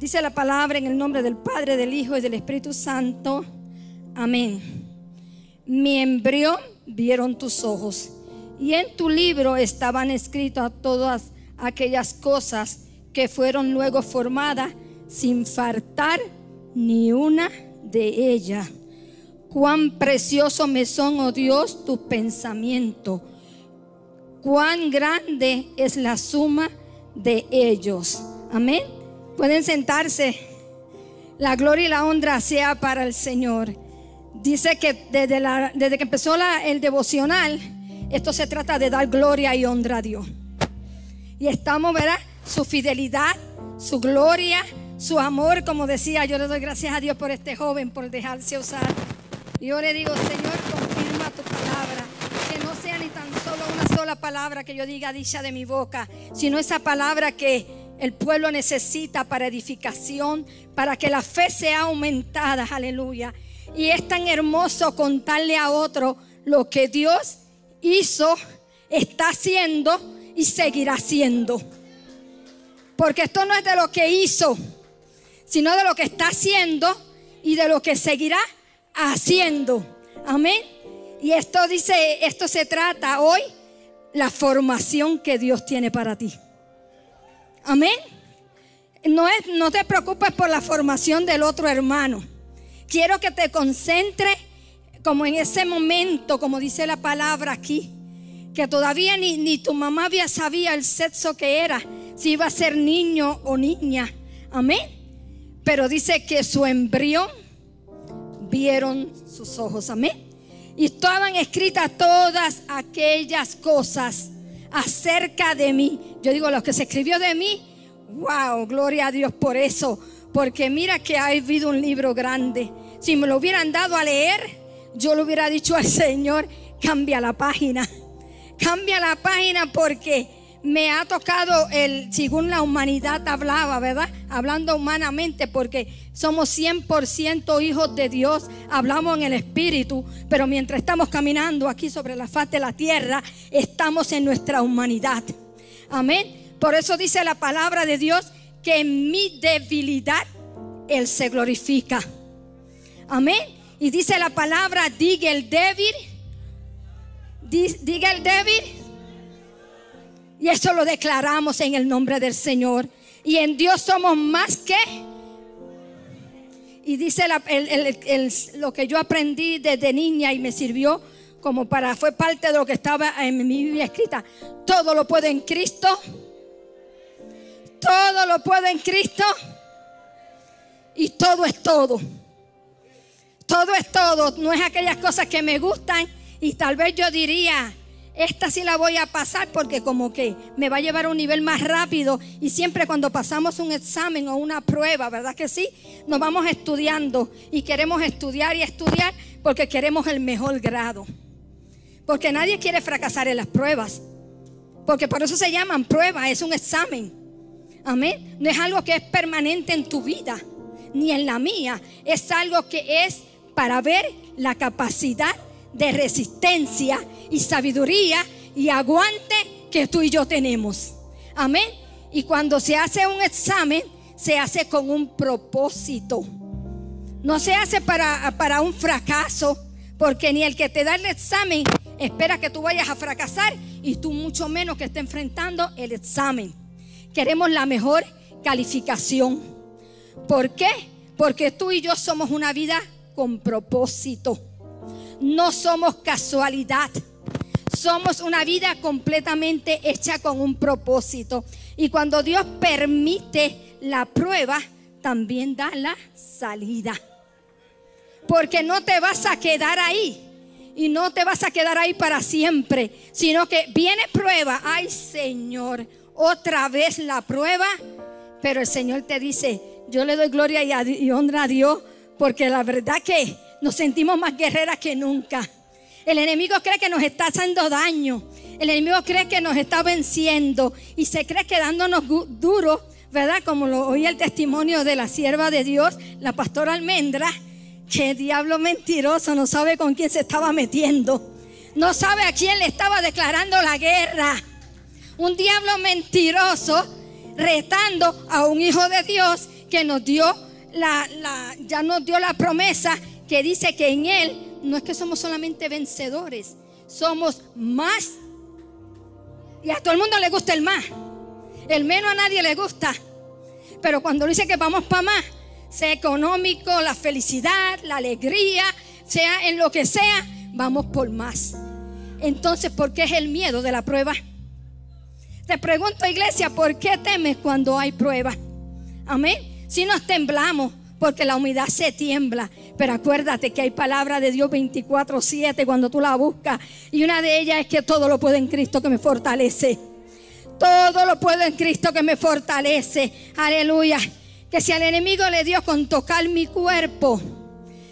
Dice la palabra en el nombre del Padre, del Hijo y del Espíritu Santo. Amén. Mi embrión vieron tus ojos y en tu libro estaban escritas todas aquellas cosas que fueron luego formadas sin faltar ni una de ellas. Cuán precioso me son, oh Dios, tus pensamientos. Cuán grande es la suma de ellos. Amén. Pueden sentarse. La gloria y la honra sea para el Señor. Dice que desde, que empezó el devocional, esto se trata de dar gloria y honra a Dios. Y estamos, ¿verdad? Su fidelidad, su gloria, su amor, como decía, yo le doy gracias a Dios por este joven, por dejarse usar. Yo le digo, Señor, confirma tu palabra. Que no sea ni tan solo una sola palabra que yo diga dicha de mi boca, sino esa palabra que el pueblo necesita para edificación, para que la fe sea aumentada, aleluya. Y es tan hermoso contarle a otro lo que Dios hizo, está haciendo y seguirá haciendo. Porque esto no es de lo que hizo, sino de lo que está haciendo y de lo que seguirá haciendo. Amén. Y esto dice, esto se trata hoy la formación que Dios tiene para ti. Amén. No, es, no te preocupes por la formación del otro hermano. Quiero que te concentres como en ese momento, como dice la palabra aquí, que todavía ni, ni tu mamá había sabía el sexo que era, si iba a ser niño o niña. Amén. Pero dice que su embrión vieron sus ojos. Amén. Y estaban escritas todas aquellas cosas acerca de mí. Yo digo, lo que se escribió de mí, wow, gloria a Dios por eso. Porque mira que ha habido un libro grande. Si me lo hubieran dado a leer, yo le hubiera dicho al Señor, cambia la página. Cambia la página porque me ha tocado el, según la humanidad hablaba, ¿verdad? Hablando humanamente, porque somos 100% hijos de Dios, hablamos en el Espíritu, pero mientras estamos caminando aquí sobre la faz de la tierra, estamos en nuestra humanidad. Amén. Por eso dice la palabra de Dios que en mi debilidad Él se glorifica. Amén. Y dice la palabra, diga el débil, diga el débil y eso lo declaramos en el nombre del Señor. Y en Dios somos más que... Y dice lo que yo aprendí desde niña y me sirvió como para, fue parte de lo que estaba en mi Biblia escrita. Todo lo puede en Cristo. Todo lo puede en Cristo. Y todo es todo. Todo es todo. No es aquellas cosas que me gustan. Y tal vez yo diría, esta sí la voy a pasar porque como que me va a llevar a un nivel más rápido y siempre cuando pasamos un examen o una prueba, ¿verdad que sí? Nos vamos estudiando y queremos estudiar y estudiar porque queremos el mejor grado. Porque nadie quiere fracasar en las pruebas. Porque por eso se llaman pruebas, es un examen. Amén. No es algo que es permanente en tu vida, ni en la mía. Es algo que es para ver la capacidad de resistencia y sabiduría y aguante que tú y yo tenemos. Amén. Y cuando se hace un examen, se hace con un propósito. No se hace para, para un fracaso, porque ni el que te da el examen espera que tú vayas a fracasar y tú mucho menos que esté enfrentando el examen. Queremos la mejor calificación. ¿Por qué? Porque tú y yo somos una vida con propósito no somos casualidad. Somos una vida completamente hecha con un propósito. Y cuando Dios permite la prueba, también da la salida. Porque no te vas a quedar ahí. Y no te vas a quedar ahí para siempre. Sino que viene prueba. Ay Señor, otra vez la prueba. Pero el Señor te dice, yo le doy gloria y, honra a Dios. Porque la verdad que nos sentimos más guerreras que nunca. El enemigo cree que nos está haciendo daño. El enemigo cree que nos está venciendo y se cree que dándonos duro, ¿verdad? Como lo oí el testimonio de la sierva de Dios, la pastora Almendra, que diablo mentiroso no sabe con quién se estaba metiendo. No sabe a quién le estaba declarando la guerra. Un diablo mentiroso retando a un hijo de Dios que nos dio la, la, ya nos dio la promesa que dice que en Él no es que somos solamente vencedores, somos más. Y a todo el mundo le gusta el más. El menos a nadie le gusta. Pero cuando dice que vamos para más, sea económico, la felicidad, la alegría, sea en lo que sea, vamos por más. Entonces, ¿por qué es el miedo de la prueba? Te pregunto, iglesia, ¿por qué temes cuando hay prueba? Amén. Si nos temblamos, porque la humedad se tiembla. Pero acuérdate que hay palabra de Dios 24-7 cuando tú la buscas. Y una de ellas es que todo lo puede en Cristo que me fortalece. Todo lo puedo en Cristo que me fortalece. Aleluya. Que si al enemigo le dio con tocar mi cuerpo,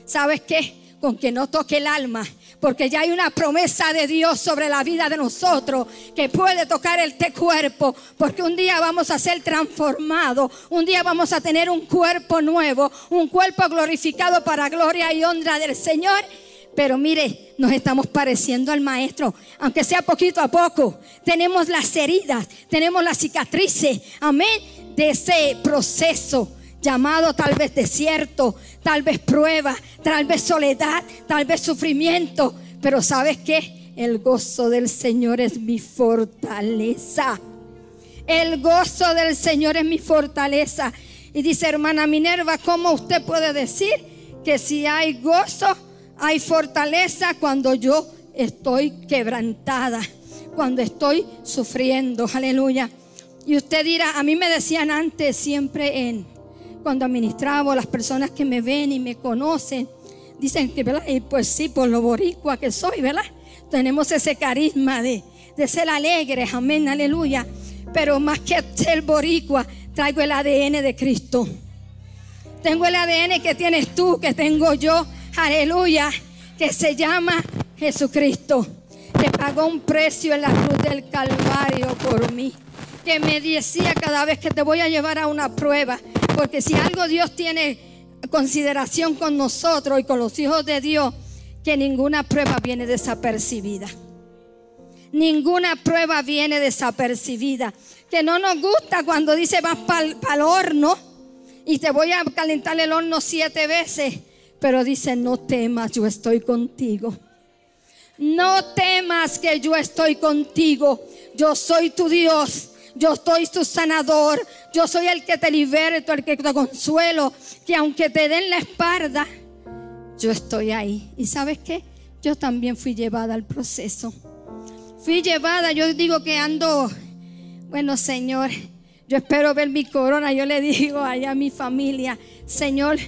¿sabes qué? Con que no toque el alma. Porque ya hay una promesa de Dios sobre la vida de nosotros que puede tocar este cuerpo. Porque un día vamos a ser transformados. Un día vamos a tener un cuerpo nuevo. Un cuerpo glorificado para gloria y honra del Señor. Pero mire, nos estamos pareciendo al maestro, aunque sea poquito a poco. Tenemos las heridas, tenemos las cicatrices, amén, de ese proceso llamado tal vez desierto, tal vez prueba, tal vez soledad, tal vez sufrimiento. Pero ¿sabes qué? El gozo del Señor es mi fortaleza. El gozo del Señor es mi fortaleza. Y dice hermana Minerva, ¿cómo usted puede decir que si hay gozo, hay fortaleza cuando yo estoy quebrantada, cuando estoy sufriendo. Aleluya. Y usted dirá, a mí me decían antes siempre en cuando administraba las personas que me ven y me conocen, dicen que, ¿verdad? Y pues sí, por lo boricua que soy, ¿verdad? Tenemos ese carisma de, de ser alegres, amén, aleluya. Pero más que ser boricua, traigo el ADN de Cristo. Tengo el ADN que tienes tú, que tengo yo, aleluya, que se llama Jesucristo, que pagó un precio en la cruz del Calvario por mí, que me decía cada vez que te voy a llevar a una prueba, porque si algo Dios tiene consideración con nosotros y con los hijos de Dios, que ninguna prueba viene desapercibida. Ninguna prueba viene desapercibida. Que no nos gusta cuando dice vas para el horno y te voy a calentar el horno siete veces. Pero dice, no temas, yo estoy contigo. No temas que yo estoy contigo. Yo soy tu Dios. Yo soy tu sanador. Yo soy el que te liberto, el que te consuelo. Que aunque te den la espalda, yo estoy ahí. ¿Y sabes qué? Yo también fui llevada al proceso. Fui llevada, yo digo que ando, bueno Señor, yo espero ver mi corona. Yo le digo allá a mi familia, Señor,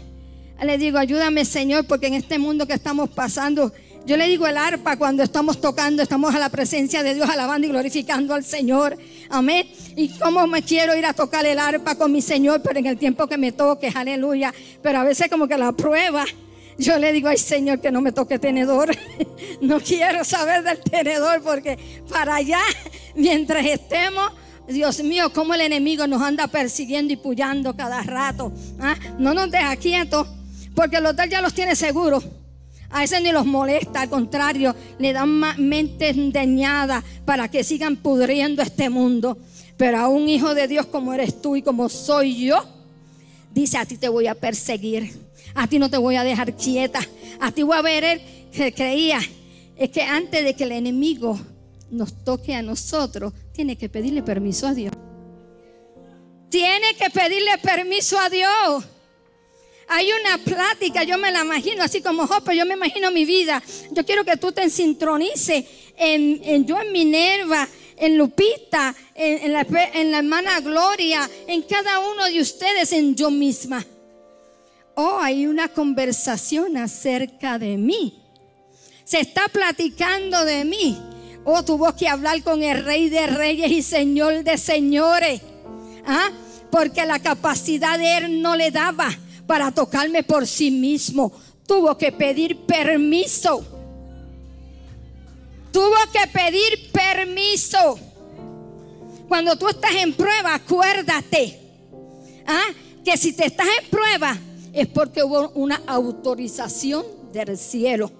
le digo, ayúdame Señor, porque en este mundo que estamos pasando, yo le digo el arpa cuando estamos tocando, estamos a la presencia de Dios, alabando y glorificando al Señor. Amén. Y cómo me quiero ir a tocar el arpa con mi Señor, pero en el tiempo que me toque, aleluya. Pero a veces como que la prueba, yo le digo, ay Señor, que no me toque tenedor. no quiero saber del tenedor porque para allá, mientras estemos... Dios mío, cómo el enemigo nos anda persiguiendo y puyando cada rato. ¿ah? No nos deja quietos. Porque los tal ya los tiene seguros. A ese ni los molesta, al contrario, le dan mentes dañadas para que sigan pudriendo este mundo. Pero a un hijo de Dios como eres tú y como soy yo, dice, a ti te voy a perseguir, a ti no te voy a dejar quieta, a ti voy a ver él que creía. Es que antes de que el enemigo nos toque a nosotros, tiene que pedirle permiso a Dios. Tiene que pedirle permiso a Dios. Hay una plática, yo me la imagino, así como Jope, yo me imagino mi vida. Yo quiero que tú te sintronices en, yo en Minerva, en Lupita, en, la, en la hermana Gloria, en cada uno de ustedes, en yo misma. Oh, hay una conversación acerca de mí. Se está platicando de mí. Oh, tuvo que hablar con el rey de reyes y señor de señores. ¿Ah? Porque la capacidad de él no le daba para tocarme por sí mismo. Tuvo que pedir permiso. Tuvo que pedir permiso. Cuando tú estás en prueba, acuérdate ¿ah? que si te estás en prueba es porque hubo una autorización del cielo.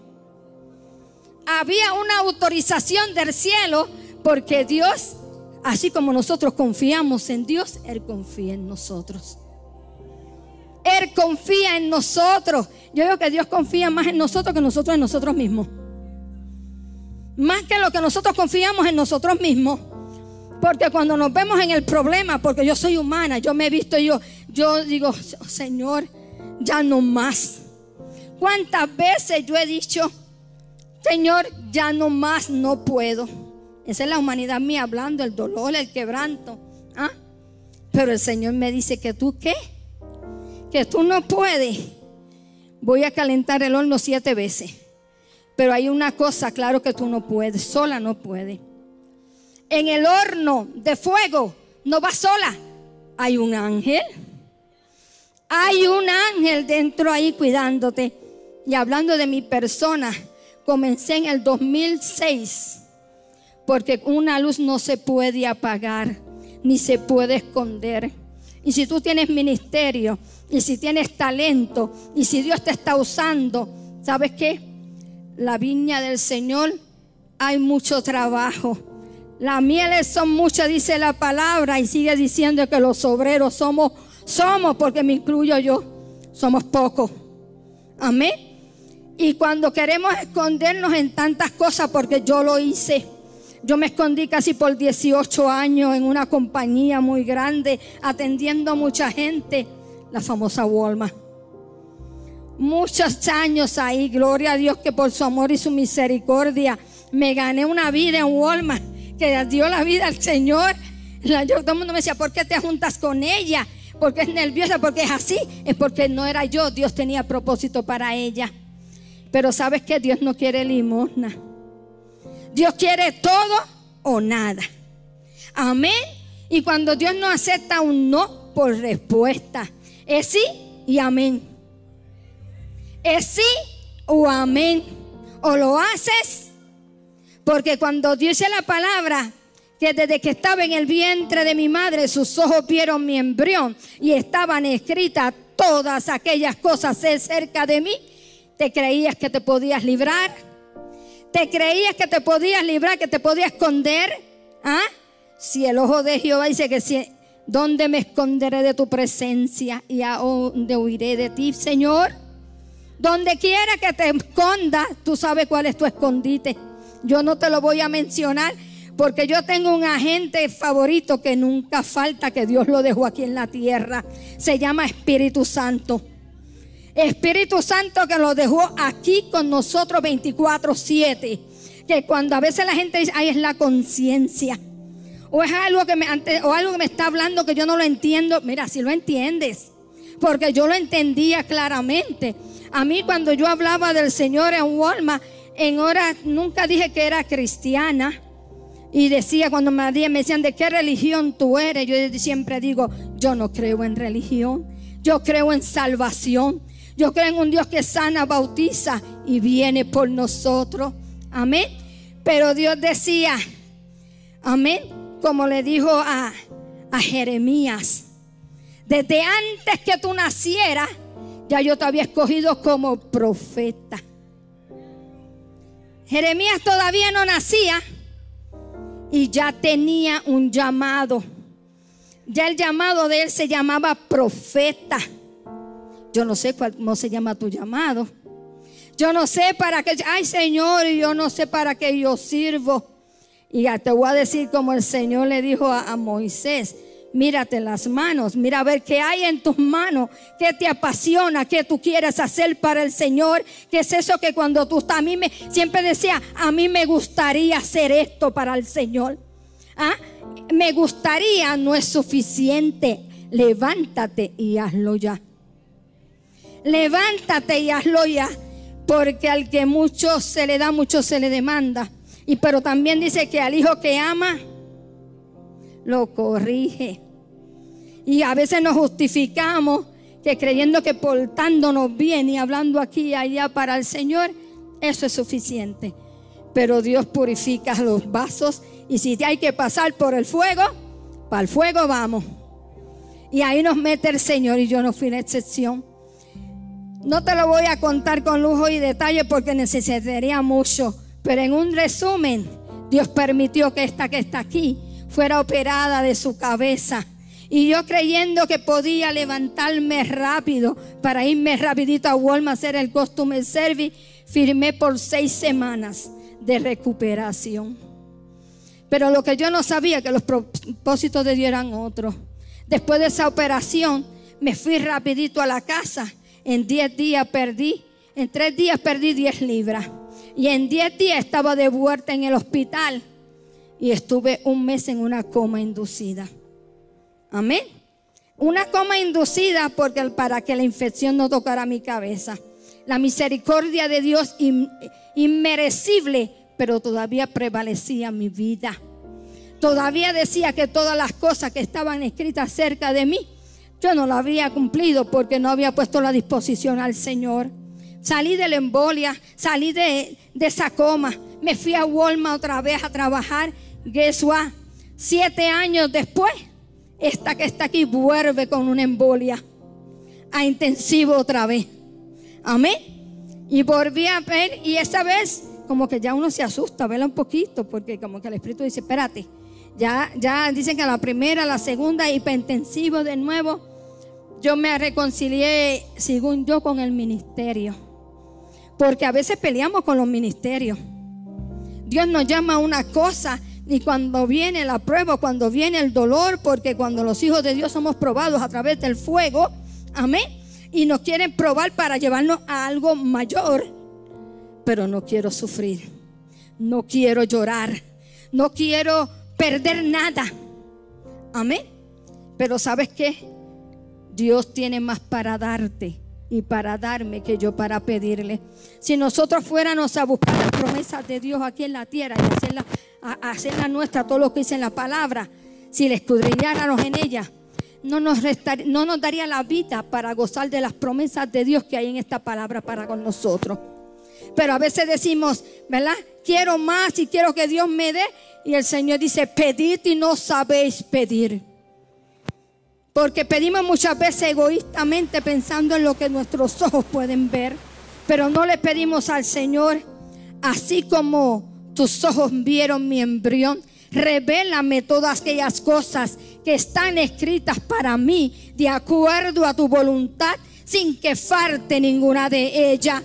Había una autorización del cielo porque Dios, así como nosotros confiamos en Dios, Él confía en nosotros. Él confía en nosotros. Yo digo que Dios confía más en nosotros que nosotros en nosotros mismos. Más que lo que nosotros confiamos en nosotros mismos. Porque cuando nos vemos en el problema, porque yo soy humana, yo me he visto yo, yo digo, Señor, ya no más. ¿Cuántas veces yo he dicho, Señor, ya no más, no puedo? Esa es la humanidad mía hablando, el dolor, el quebranto. ¿ah? Pero el Señor me dice que tú qué? Que tú no puedes. Voy a calentar el horno siete veces. Pero hay una cosa, claro que tú no puedes, sola no puedes en el horno de fuego no va sola. Hay un ángel. Hay un ángel dentro ahí cuidándote. Y hablando de mi persona, comencé en el 2006. Porque una luz no se puede apagar, ni se puede esconder. Y si tú tienes ministerio, y si tienes talento, y si Dios te está usando, ¿sabes qué? La viña del Señor hay mucho trabajo las mieles son muchas, dice la palabra, y sigue diciendo que los obreros somos, somos, porque me incluyo yo, somos pocos. Amén. Y cuando queremos escondernos en tantas cosas, porque yo lo hice, yo me escondí casi por 18 años en una compañía muy grande, atendiendo a mucha gente, la famosa Walmart. Muchos años ahí, gloria a Dios que por su amor y su misericordia me gané una vida en Walmart que dio la vida al Señor. Yo, todo el mundo me decía, ¿por qué te juntas con ella? Porque es nerviosa, porque es así. Es porque no era yo, Dios tenía propósito para ella. Pero sabes que Dios no quiere limosna. Dios quiere todo o nada. Amén. Y cuando Dios no acepta un no por respuesta, es sí y amén. Es sí o amén. O lo haces porque cuando dice la palabra, que desde que estaba en el vientre de mi madre, sus ojos vieron mi embrión y estaban escritas todas aquellas cosas cerca de mí, ¿te creías que te podías librar? ¿Te creías que te podías librar, que te podías esconder? ¿Ah? Si el ojo de Jehová dice que si, ¿dónde me esconderé de tu presencia y a dónde huiré de ti, Señor? Donde quiera que te escondas, tú sabes cuál es tu escondite. Yo no te lo voy a mencionar porque yo tengo un agente favorito que nunca falta, que Dios lo dejó aquí en la tierra. Se llama Espíritu Santo. Espíritu Santo que lo dejó aquí con nosotros 24/7. Que cuando a veces la gente dice, ay, es la conciencia. O es algo que me, o algo que me está hablando que yo no lo entiendo. Mira, si lo entiendes. Porque yo lo entendía claramente. A mí cuando yo hablaba del Señor en Walmart, en horas, nunca dije que era cristiana. Y decía cuando me, decían, ¿de qué religión tú eres? Yo siempre digo, yo no creo en religión. Yo creo en salvación. Yo creo en un Dios que sana, bautiza y viene por nosotros. Amén. Pero Dios decía, amén, como le dijo a, Jeremías, desde antes que tú nacieras, ya yo te había escogido como profeta. Jeremías todavía no nacía y ya tenía un llamado. Ya el llamado de él se llamaba profeta. Yo no sé cómo se llama tu llamado. Yo no sé para qué. Ay, Señor, yo no sé para qué yo sirvo. Y te voy a decir como el Señor le dijo a, a Moisés mírate las manos, mira a ver qué hay en tus manos, qué te apasiona, qué tú quieres hacer para el Señor, qué es eso que cuando tú estás, a mí me, siempre decía, a mí me gustaría hacer esto para el Señor. ¿Ah? Me gustaría, no es suficiente, levántate y hazlo ya. Levántate y hazlo ya, porque al que mucho se le da, mucho se le demanda. Y pero también dice que al hijo que ama, lo corrige. Y a veces nos justificamos que creyendo que portándonos bien y hablando aquí y allá para el Señor, eso es suficiente. Pero Dios purifica los vasos y si hay que pasar por el fuego, para el fuego vamos. Y ahí nos mete el Señor y yo no fui la excepción. No te lo voy a contar con lujo y detalle porque necesitaría mucho, pero en un resumen, Dios permitió que esta que está aquí fuera operada de su cabeza. Y yo creyendo que podía levantarme rápido para irme rapidito a Walmart a hacer el costume service, firmé por seis semanas de recuperación. Pero lo que yo no sabía, que los propósitos de Dios eran otros. Después de esa operación, me fui rapidito a la casa. En diez días perdí, en tres días perdí diez libras. Y en diez días estaba de vuelta en el hospital. Y estuve un mes en una coma inducida. Amén. Una coma inducida porque para que la infección no tocara mi cabeza. La misericordia de Dios inmerecible, pero todavía prevalecía mi vida. Todavía decía que todas las cosas que estaban escritas cerca de mí, yo no las había cumplido porque no había puesto la disposición al Señor. Salí de la embolia, salí de, esa coma, me fui a Walmart otra vez a trabajar. Guess what? Siete años después, esta que está aquí vuelve con una embolia a intensivo otra vez. Amén. Y volví a ver, y esa vez, como que ya uno se asusta, vela un poquito, porque como que el Espíritu dice: Espérate, ya, ya dicen que la primera, la segunda, hipertensivo de nuevo. Yo me reconcilié, según yo, con el ministerio. Porque a veces peleamos con los ministerios. Dios nos llama a una cosa y cuando viene la prueba, cuando viene el dolor, porque cuando los hijos de Dios somos probados a través del fuego, amén, y nos quieren probar para llevarnos a algo mayor, pero no quiero sufrir, no quiero llorar, no quiero perder nada, amén. Pero sabes qué? Dios tiene más para darte y para darme que yo para pedirle. Si nosotros fuéramos a buscar las promesas de Dios aquí en la tierra y hacerla, a, hacerla nuestra, todo lo que dice en la palabra, si le escudriñáramos en ella, no nos, no nos daría la vida para gozar de las promesas de Dios que hay en esta palabra para con nosotros. Pero a veces decimos, ¿verdad? Quiero más y quiero que Dios me dé. Y el Señor dice, pedid y no sabéis pedir. Porque pedimos muchas veces egoístamente pensando en lo que nuestros ojos pueden ver. Pero no le pedimos al Señor, así como tus ojos vieron mi embrión, revélame todas aquellas cosas que están escritas para mí de acuerdo a tu voluntad, sin que falte ninguna de ellas.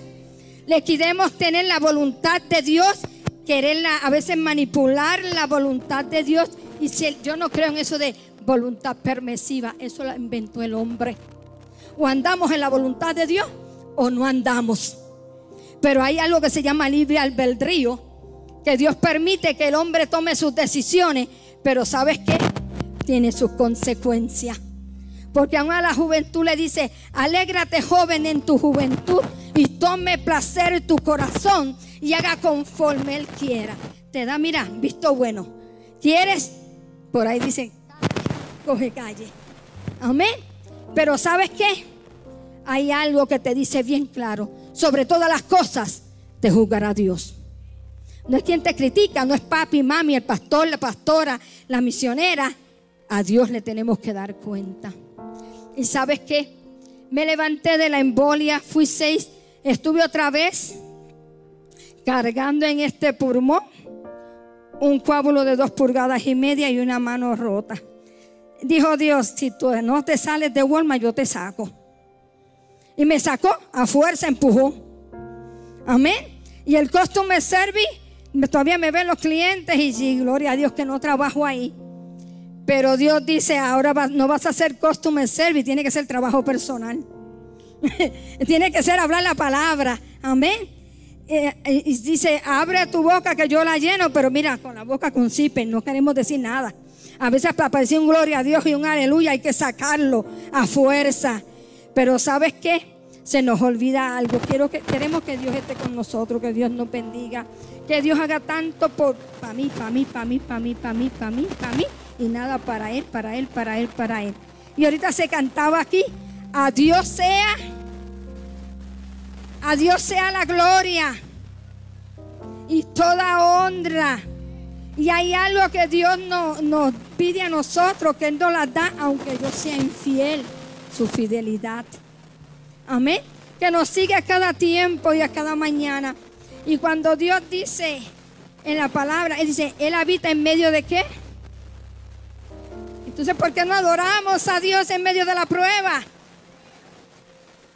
Le queremos tener la voluntad de Dios, quererla a veces manipular la voluntad de Dios. Y si yo no creo en eso de voluntad permisiva. Eso la inventó el hombre. O andamos en la voluntad de Dios o no andamos. Pero hay algo que se llama libre albedrío, que Dios permite que el hombre tome sus decisiones, pero ¿sabes qué? Tiene sus consecuencias. Porque aún a la juventud le dice, alégrate joven en tu juventud y tome placer tu corazón y haga conforme Él quiera. Te da, mira, visto bueno. ¿Quieres? Por ahí dice, coge calle. Amén. Pero ¿sabes qué? Hay algo que te dice bien claro. Sobre todas las cosas te juzgará Dios. No es quien te critica, no es papi, mami, el pastor, la pastora, la misionera. A Dios le tenemos que dar cuenta. ¿Y sabes qué? Me levanté de la embolia, fui seis, estuve otra vez cargando en este pulmón un coágulo de dos pulgadas y media y una mano rota. Dijo Dios, si tú no te sales de Walmart, yo te saco. Y me sacó, a fuerza empujó. Amén. Y el costume service, todavía me ven los clientes y sí, gloria a Dios que no trabajo ahí. Pero Dios dice, ahora no vas a hacer costume service, tiene que ser trabajo personal. tiene que ser hablar la palabra. Amén. Eh, y dice, abre tu boca que yo la lleno, pero mira, con la boca con cipen, no queremos decir nada. A veces para decir un gloria a Dios y un aleluya hay que sacarlo a fuerza. Pero ¿sabes qué? Se nos olvida algo. Quiero que, queremos que Dios esté con nosotros, que Dios nos bendiga. Que Dios haga tanto por para mí, para mí, para mí, para mí, para mí, para mí, para mí. Y nada para Él, para Él, para Él, para Él. Y ahorita se cantaba aquí, a Dios sea, a Dios sea la gloria y toda honra y hay algo que Dios nos pide a nosotros, que Él nos la da, aunque yo sea infiel, su fidelidad. Amén. Que nos sigue a cada tiempo y a cada mañana. Y cuando Dios dice en la palabra, Él dice, Él habita en medio de qué? Entonces, ¿por qué no adoramos a Dios en medio de la prueba?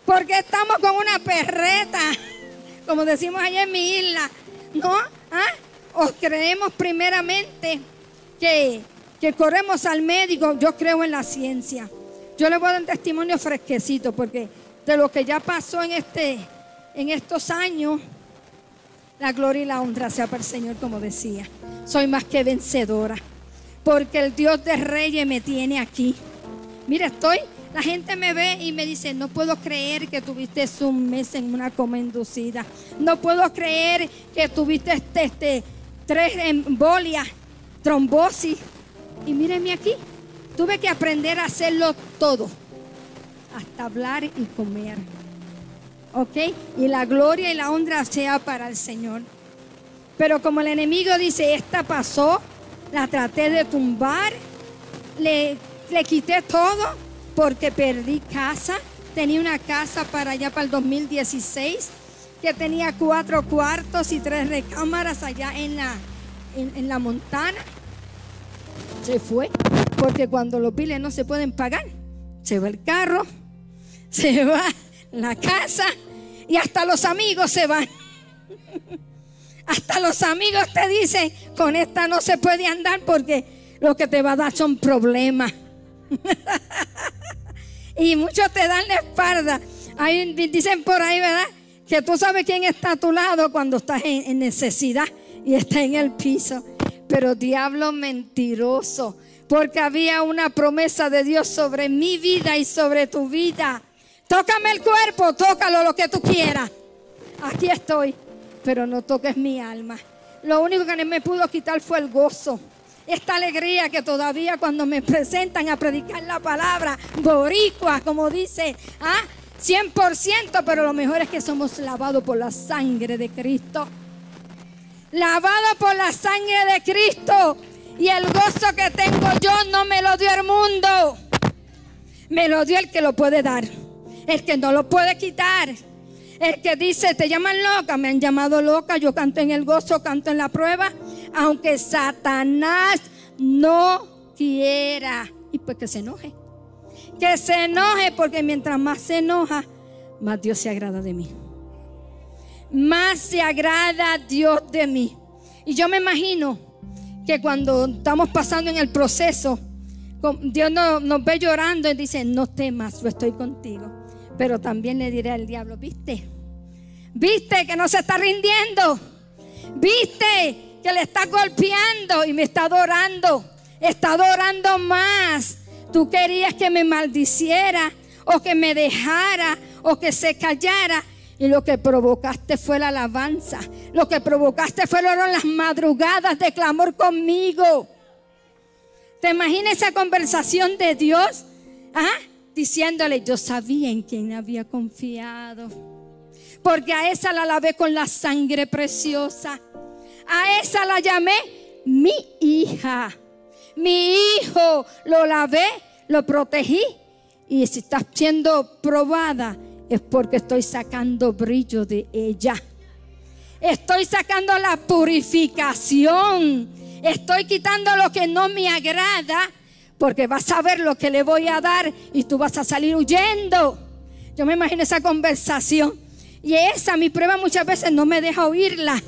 Porque estamos con una perreta, como decimos allá en mi isla, ¿no? ¿Ah? ¿O creemos primeramente que, que corremos al médico? Yo creo en la ciencia. Yo le voy a dar un testimonio fresquecito porque de lo que ya pasó en, este, en estos años, la gloria y la honra sea para el Señor, como decía. Soy más que vencedora porque el Dios de Reyes me tiene aquí. Mira, estoy, la gente me ve y me dice, no puedo creer que tuviste un mes en una coma inducida. No puedo creer que tuviste este, este, tres embolias, trombosis. Y míreme aquí, tuve que aprender a hacerlo todo, hasta hablar y comer. ¿Ok? Y la gloria y la honra sea para el Señor. Pero como el enemigo dice, esta pasó, la traté de tumbar, le, le quité todo porque perdí casa. Tenía una casa para allá para el 2016 que tenía cuatro cuartos y tres recámaras allá en la, en, la montana. Se fue porque cuando los biles no se pueden pagar, se va el carro, se va la casa y hasta los amigos se van. Hasta los amigos te dicen, con esta no se puede andar porque lo que te va a dar son problemas. y muchos te dan la espalda. Ahí dicen por ahí, ¿verdad? Que tú sabes quién está a tu lado cuando estás en, necesidad y está en el piso. Pero diablo mentiroso, porque había una promesa de Dios sobre mi vida y sobre tu vida. Tócame el cuerpo, tócalo lo que tú quieras. Aquí estoy pero no toques mi alma. Lo único que me pudo quitar fue el gozo. Esta alegría que todavía cuando me presentan a predicar la palabra, boricua, como dice, ¿ah? 100%, pero lo mejor es que somos lavados por la sangre de Cristo. Lavados por la sangre de Cristo. Y el gozo que tengo yo no me lo dio el mundo. Me lo dio el que lo puede dar. El que no lo puede quitar. El que dice, te llaman loca, me han llamado loca, yo canto en el gozo, canto en la prueba, aunque Satanás no quiera. Y pues que se enoje. Que se enoje porque mientras más se enoja, más Dios se agrada de mí. Más se agrada Dios de mí. Y yo me imagino que cuando estamos pasando en el proceso, Dios nos, nos ve llorando y dice, no temas, yo estoy contigo. Pero también le diré al diablo, ¿viste? ¿Viste que no se está rindiendo? ¿Viste que le está golpeando y me está adorando? Está adorando más. Tú querías que me maldiciera o que me dejara o que se callara. Y lo que provocaste fue la alabanza. Lo que provocaste fueron las madrugadas de clamor conmigo. ¿Te imaginas esa conversación de Dios? ¿Ah? diciéndole, yo sabía en quién había confiado. Porque a esa la lavé con la sangre preciosa. A esa la llamé mi hija. Mi hijo lo lavé, lo protegí. Y si está siendo probada es porque estoy sacando brillo de ella. Estoy sacando la purificación. Estoy quitando lo que no me agrada porque vas a ver lo que le voy a dar y tú vas a salir huyendo. Yo me imagino esa conversación. Y esa, mi prueba muchas veces no me deja oírla.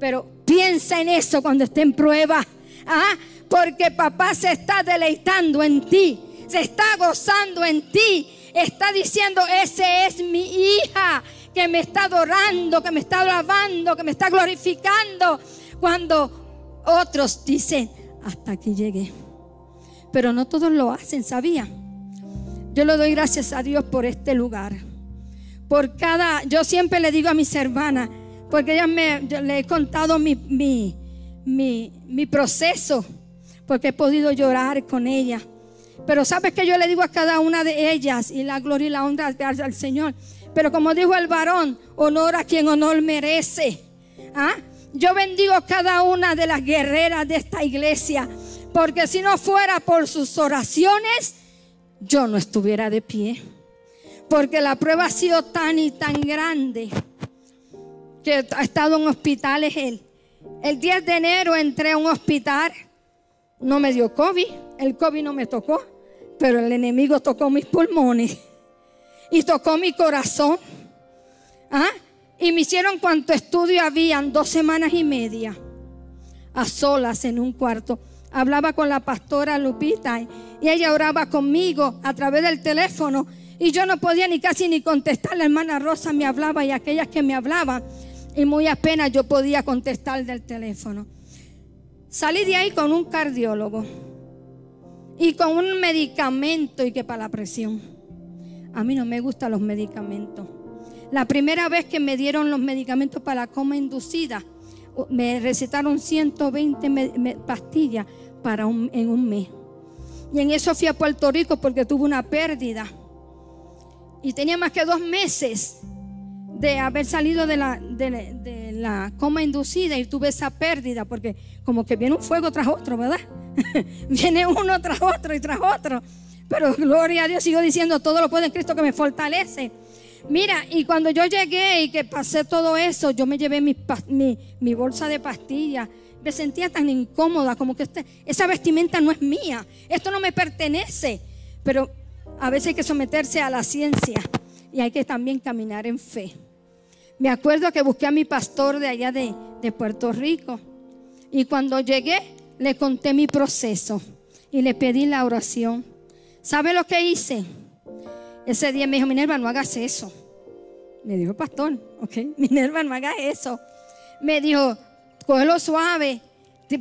Pero piensa en eso cuando esté en prueba. ¿Ah? Porque papá se está deleitando en ti. Se está gozando en ti. Está diciendo, ese es mi hija que me está adorando, que me está alabando, que me está glorificando. Cuando otros dicen, hasta aquí llegué pero no todos lo hacen, ¿sabía? Yo le doy gracias a Dios por este lugar. Por cada, yo siempre le digo a mis hermanas, porque ellas me, le he contado mi, mi, mi proceso, porque he podido llorar con ellas. Pero sabes que yo le digo a cada una de ellas, y la gloria y la honra al Señor. Pero como dijo el varón, honor a quien honor merece. ¿Ah? Yo bendigo a cada una de las guerreras de esta iglesia porque si no fuera por sus oraciones, yo no estuviera de pie. Porque la prueba ha sido tan y tan grande que ha estado en hospitales. El, el 10 de enero entré a un hospital No me dio COVID, el COVID no me tocó, pero el enemigo tocó mis pulmones y tocó mi corazón. ¿Ah? Y me hicieron cuanto estudio habían, dos semanas y media, a solas en un cuarto. Hablaba con la pastora Lupita y ella oraba conmigo a través del teléfono y yo no podía ni casi ni contestar. La hermana Rosa me hablaba y aquellas que me hablaban y muy apenas yo podía contestar del teléfono. Salí de ahí con un cardiólogo y con un medicamento y que para la presión. A mí no me gustan los medicamentos. La primera vez que me dieron los medicamentos para la coma inducida, me recetaron 120 pastillas para en un mes. Y en eso fui a Puerto Rico porque tuve una pérdida. Y tenía más que dos meses de haber salido de la, la coma inducida y tuve esa pérdida porque como que viene un fuego tras otro, ¿verdad? viene uno tras otro y tras otro. Pero gloria a Dios, sigo diciendo, todo lo puede en Cristo que me fortalece. Mira, y cuando yo llegué y que pasé todo eso, yo me llevé mi, mi, bolsa de pastillas. Me sentía tan incómoda, como que este, esa vestimenta no es mía. Esto no me pertenece. Pero a veces hay que someterse a la ciencia y hay que también caminar en fe. Me acuerdo que busqué a mi pastor de allá de, Puerto Rico. Y cuando llegué, le conté mi proceso y le pedí la oración. ¿Sabe lo que hice? Ese día me dijo, Minerva, no hagas eso. Me dijo, pastor, ok, Minerva, no hagas eso. Me dijo, cógelo suave,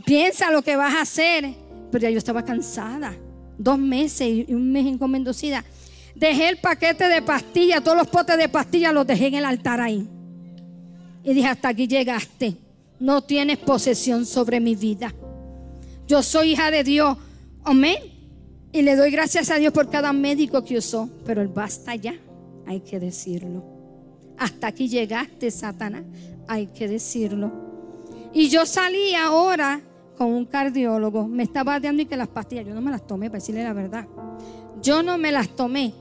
piensa lo que vas a hacer. Pero ya yo estaba cansada, dos meses y un mes encomendocida. Dejé el paquete de pastillas, todos los potes de pastillas los dejé en el altar ahí. Y dije, hasta aquí llegaste. No tienes posesión sobre mi vida. Yo soy hija de Dios. Amén. Y le doy gracias a Dios por cada médico que usó, pero el basta ya, hay que decirlo. Hasta aquí llegaste, Satanás, hay que decirlo. Y yo salí ahora con un cardiólogo, me estaba dando y que las pastillas, yo no me las tomé, para decirle la verdad. Yo no me las tomé,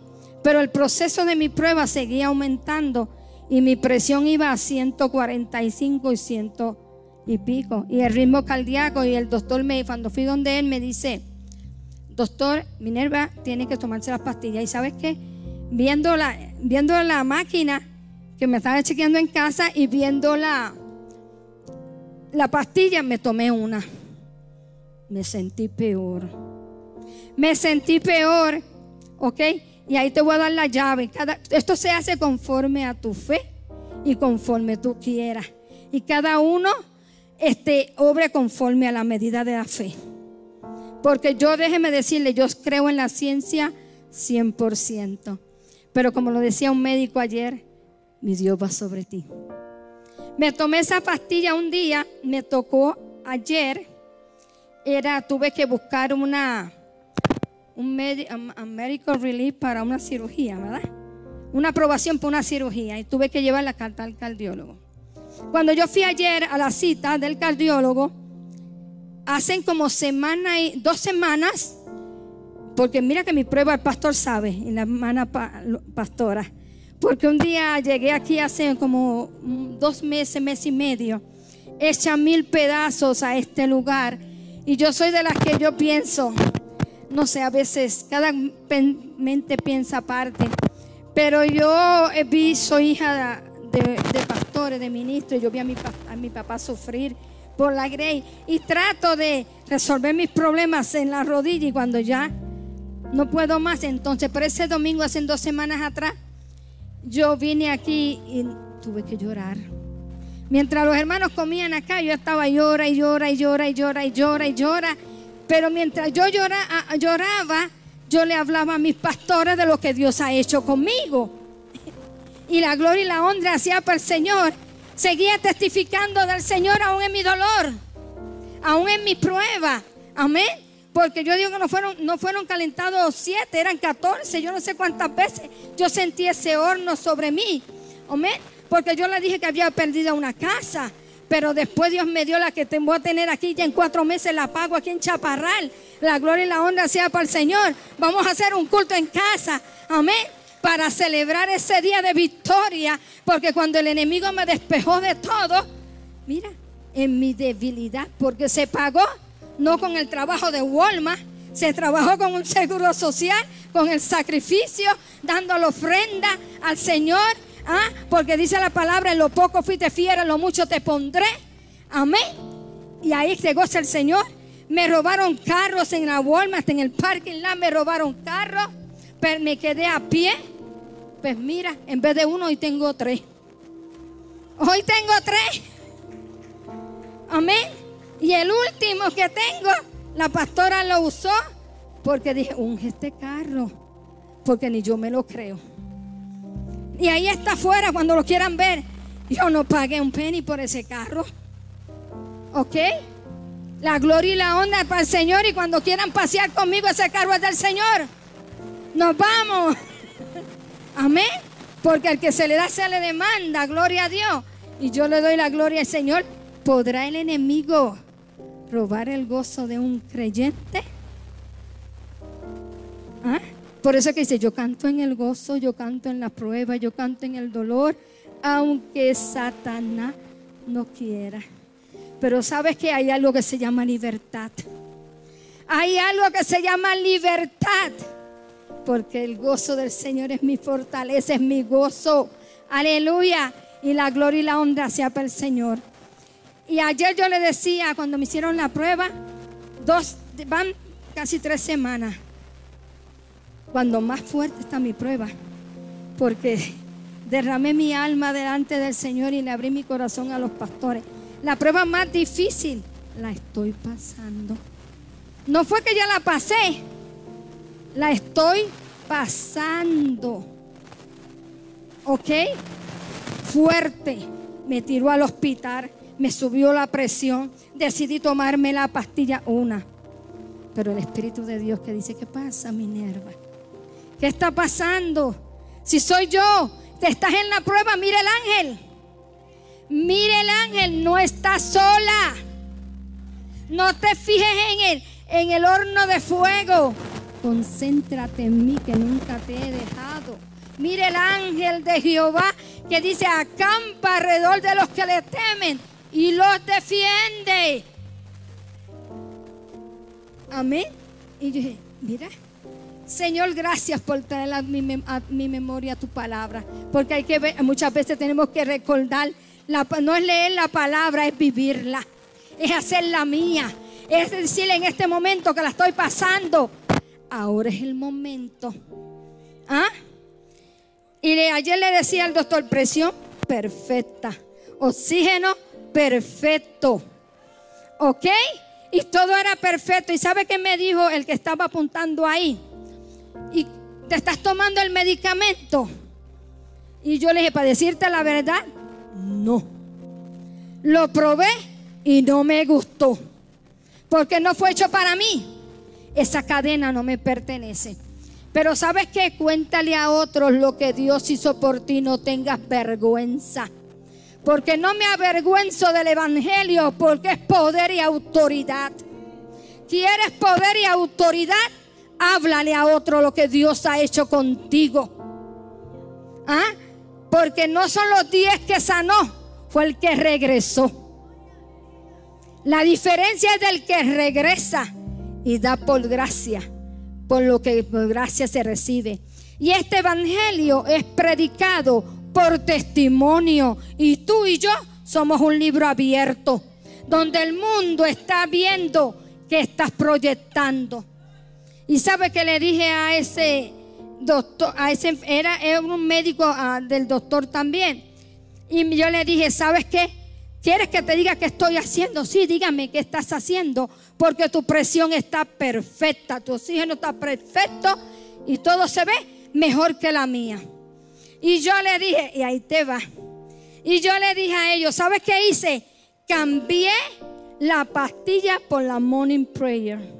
pero el proceso de mi prueba seguía aumentando y mi presión iba a 145 y 100 y pico. Y el ritmo cardíaco y el doctor me, cuando fui donde él me dice, doctor, Minerva tiene que tomarse las pastillas. ¿Y sabes qué? Viendo la, viendo la máquina que me estaba chequeando en casa y viendo la, la pastilla, me tomé una. Me sentí peor. Me sentí peor, ¿ok? Y ahí te voy a dar la llave. Esto se hace conforme a tu fe y conforme tú quieras. Y cada uno este, obre conforme a la medida de la fe. Porque yo déjeme decirle, yo creo en la ciencia 100%. Pero como lo decía un médico ayer, mi Dios va sobre ti. Me tomé esa pastilla un día, me tocó ayer. Era, tuve que buscar una, un medical relief para una cirugía, ¿verdad? Una aprobación para una cirugía y tuve que llevar la carta al cardiólogo. Cuando yo fui ayer a la cita del cardiólogo, hacen como semana y dos semanas, porque mira que mi prueba el pastor sabe, y la hermana pastora, porque un día llegué aquí hace como dos meses, mes y medio, echa mil pedazos a este lugar, y yo soy de las que yo pienso, no sé, a veces cada mente piensa aparte, pero yo vi, soy hija de, pastores, de ministros, yo vi a mi, papá sufrir por la grey y trato de resolver mis problemas en la rodilla y cuando ya no puedo más, entonces, pero ese domingo, hace dos semanas atrás, yo vine aquí y tuve que llorar. Mientras los hermanos comían acá, yo estaba llora y llora y llora y llora y llora y llora. Pero mientras yo llora, lloraba, yo le hablaba a mis pastores de lo que Dios ha hecho conmigo. Y la gloria y la honra hacía para el Señor seguía testificando del Señor aún en mi dolor, aún en mi prueba. Amén. Porque yo digo que no fueron, no fueron calentados siete, eran catorce. Yo no sé cuántas veces yo sentí ese horno sobre mí. Amén. Porque yo le dije que había perdido una casa. Pero después Dios me dio la que te voy a tener aquí. Ya en cuatro meses la pago aquí en Chaparral. La gloria y la honra sea para el Señor. Vamos a hacer un culto en casa. Amén para celebrar ese día de victoria, porque cuando el enemigo me despejó de todo, mira, en mi debilidad, porque se pagó, no con el trabajo de Walmart, se trabajó con un seguro social, con el sacrificio, dando la ofrenda al Señor. ¿Ah? Porque dice la palabra, en lo poco fuiste fiel, en lo mucho te pondré. Amén. Y ahí se goza el Señor. Me robaron carros en la Walmart, en el parking lot me robaron carros. Pero me quedé a pie. Pues mira, en vez de uno, hoy tengo tres. Hoy tengo tres. Amén. Y el último que tengo, la pastora lo usó porque dije, unge este carro. Porque ni yo me lo creo. Y ahí está afuera cuando lo quieran ver. Yo no pagué un penny por ese carro. ¿Ok? La gloria y la honra para el Señor. Y cuando quieran pasear conmigo, ese carro es del Señor. Nos vamos. Amén. Porque al que se le da, se le demanda. Gloria a Dios. Y yo le doy la gloria al Señor. ¿Podrá el enemigo robar el gozo de un creyente? ¿Ah? Por eso que dice, yo canto en el gozo, yo canto en la prueba, yo canto en el dolor, aunque Satanás no quiera. Pero sabes que hay algo que se llama libertad. Hay algo que se llama libertad. Porque el gozo del Señor es mi fortaleza, es mi gozo. Aleluya. Y la gloria y la honra sea para el Señor. Y ayer yo le decía, cuando me hicieron la prueba, dos, van casi tres semanas, cuando más fuerte está mi prueba, porque derramé mi alma delante del Señor y le abrí mi corazón a los pastores. La prueba más difícil la estoy pasando. No fue que ya la pasé, la estoy pasando. ¿Ok? Fuerte. Me tiró al hospital me subió la presión, decidí tomarme la pastilla una. Pero el Espíritu de Dios que dice, ¿qué pasa, Minerva? ¿Qué está pasando? Si soy yo, te estás en la prueba, mire el ángel. Mire el ángel, no está sola. No te fijes en él, en el horno de fuego. Concéntrate en mí que nunca te he dejado. Mire el ángel de Jehová que dice, acampa alrededor de los que le temen y los defiende. Amén. Y yo dije, mira, Señor, gracias por traer a mi, memoria tu palabra. Porque hay que ver, muchas veces tenemos que recordar, no es leer la palabra, es vivirla. Es hacerla mía. Es decir, en este momento que la estoy pasando, ahora es el momento. ¿Ah? Y ayer le decía al doctor, presión perfecta. Oxígeno perfecto. ¿Ok? Y todo era perfecto. ¿Y sabe qué me dijo el que estaba apuntando ahí? Y te estás tomando el medicamento. Y yo le dije, para decirte la verdad, no. Lo probé y no me gustó. Porque no fue hecho para mí. Esa cadena no me pertenece. Pero sabes qué? Cuéntale a otros lo que Dios hizo por ti. No tengas vergüenza. Porque no me avergüenzo del Evangelio, porque es poder y autoridad. ¿Quieres poder y autoridad? Háblale a otro lo que Dios ha hecho contigo. ¿Ah? Porque no son los diez que sanó, fue el que regresó. La diferencia es del que regresa y da por gracia, por lo que por gracia se recibe. Y este evangelio es predicado por testimonio. Y tú y yo somos un libro abierto, donde el mundo está viendo que estás proyectando. Y sabe que le dije a ese doctor, a ese era, un médico ah, del doctor también. Y yo le dije, ¿sabes qué? ¿Quieres que te diga qué estoy haciendo? Sí, dígame qué estás haciendo, porque tu presión está perfecta, tu oxígeno está perfecto y todo se ve mejor que la mía. Y yo le dije, y ahí te va. Y yo le dije a ellos, ¿sabes qué hice? Cambié la pastilla por la morning prayer.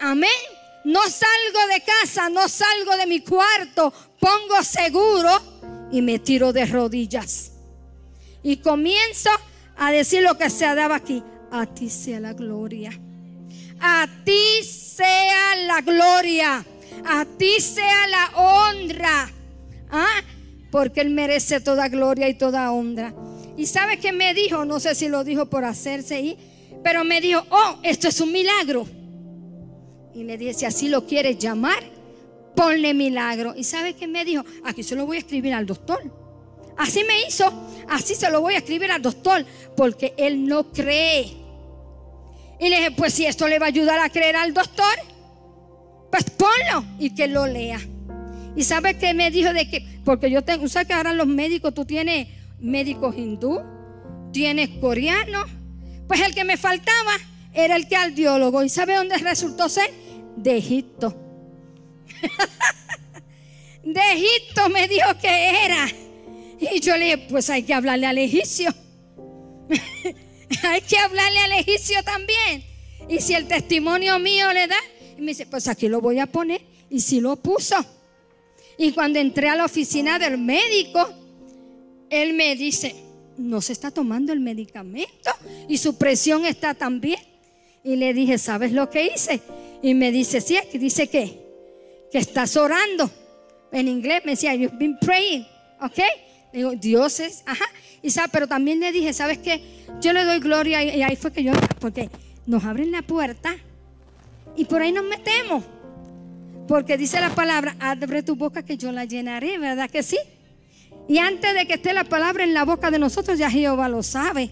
Amén. No salgo de casa, no salgo de mi cuarto, pongo seguro y me tiro de rodillas. Y comienzo a decir lo que se daba aquí. A ti sea la gloria. A ti sea la gloria. A ti sea la honra. ¿Ah? Porque Él merece toda gloria y toda honra. ¿Y sabe qué me dijo? No sé si lo dijo por hacerse ahí. Pero me dijo, oh, esto es un milagro. Y le dije, si así lo quieres llamar, ponle milagro. ¿Y sabe qué me dijo? Aquí se lo voy a escribir al doctor. Así me hizo, así se lo voy a escribir al doctor, porque él no cree. Y le dije, pues si esto le va a ayudar a creer al doctor, pues ponlo y que lo lea. Y sabe qué me dijo de que, porque yo tengo, ¿sabes que ahora los médicos, tú tienes médicos hindú, tienes coreano, pues el que me faltaba era el cardiólogo. ¿Y sabe dónde resultó ser? De Egipto. de Egipto me dijo que era. Y yo le dije, pues hay que hablarle al egipcio. hay que hablarle al egipcio también. Y si el testimonio mío le da, y me dice, pues aquí lo voy a poner. Y si lo puso. Y cuando entré a la oficina del médico, él me dice, no se está tomando el medicamento y su presión está tan bien. Y le dije, ¿sabes lo que hice? Y me dice, sí, aquí dice que, que estás orando. En inglés me decía, you've been praying, ¿ok? Digo, Dios es, ajá. Y sabe, pero también le dije, ¿sabes qué? Yo le doy gloria y ahí fue que yo, porque nos abren la puerta y por ahí nos metemos. Porque dice la palabra, abre tu boca que yo la llenaré, ¿verdad que sí? Y antes de que esté la palabra en la boca de nosotros, ya Jehová lo sabe.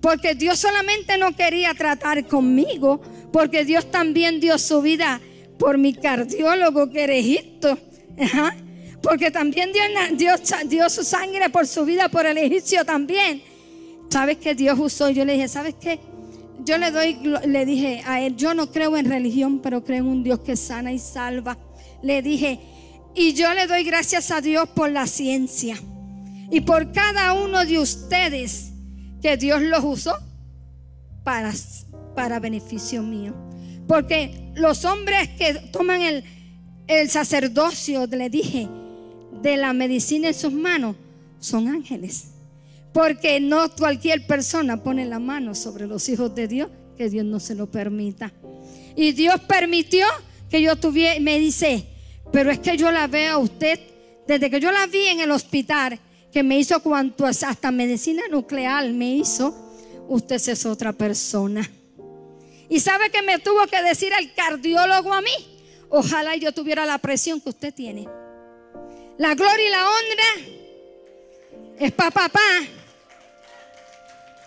Porque Dios solamente no quería tratar conmigo, porque Dios también dio su vida por mi cardiólogo que era Egipto. Porque también Dios, dio su sangre por su vida, por el egipcio también. ¿Sabes qué Dios usó? Yo le dije, ¿sabes qué? Yo le doy, le dije a él, yo no creo en religión, pero creo en un Dios que sana y salva. Le dije, y yo le doy gracias a Dios por la ciencia y por cada uno de ustedes que Dios los usó para, para beneficio mío. Porque los hombres que toman el, el sacerdocio, le dije, de la medicina en sus manos son ángeles. Porque no cualquier persona pone la mano sobre los hijos de Dios, que Dios no se lo permita. Y Dios permitió que yo tuviera, me dice, pero es que yo la veo a usted, desde que yo la vi en el hospital, que me hizo cuanto hasta medicina nuclear me hizo, usted es otra persona. Y sabe que me tuvo que decir el cardiólogo a mí, ojalá yo tuviera la presión que usted tiene. La gloria y la honra es para papá.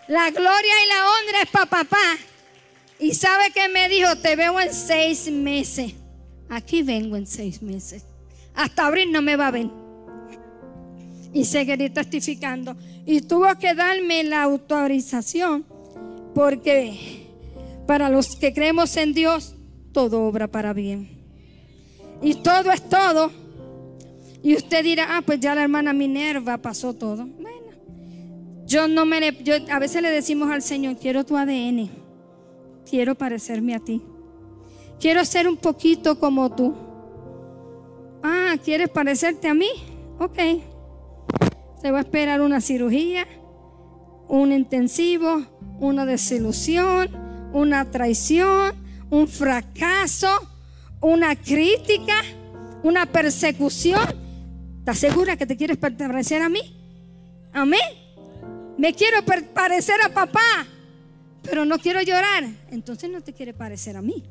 La gloria y la honra es para papá. Y sabe que me dijo, te veo en seis meses. Aquí vengo en seis meses. Hasta abril no me va a ver. Y seguiré testificando. Y tuvo que darme la autorización porque para los que creemos en Dios, todo obra para bien. Y todo es todo y usted dirá, ah, pues ya la hermana Minerva pasó todo. Bueno, yo no me a veces le decimos al Señor, quiero tu ADN, quiero parecerme a ti, quiero ser un poquito como tú. Ah, ¿quieres parecerte a mí? Ok. Se va a esperar una cirugía, un intensivo, una desilusión, una traición, un fracaso, una crítica, una persecución ¿Estás segura que te quieres parecer a mí? Amén. Me quiero parecer a papá, pero no quiero llorar. Entonces no te quieres parecer a mí.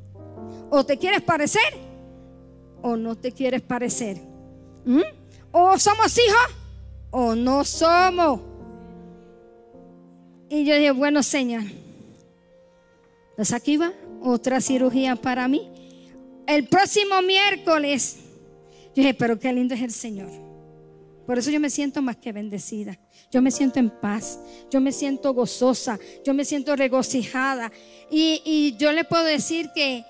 O te quieres parecer o no te quieres parecer. ¿Mm? O somos hijos o no somos. Y yo dije, bueno, Señor, pues aquí va otra cirugía para mí. El próximo miércoles yo dije, pero qué lindo es el Señor. Por eso yo me siento más que bendecida. Yo me siento en paz. Yo me siento gozosa. Yo me siento regocijada. Y, yo le puedo decir que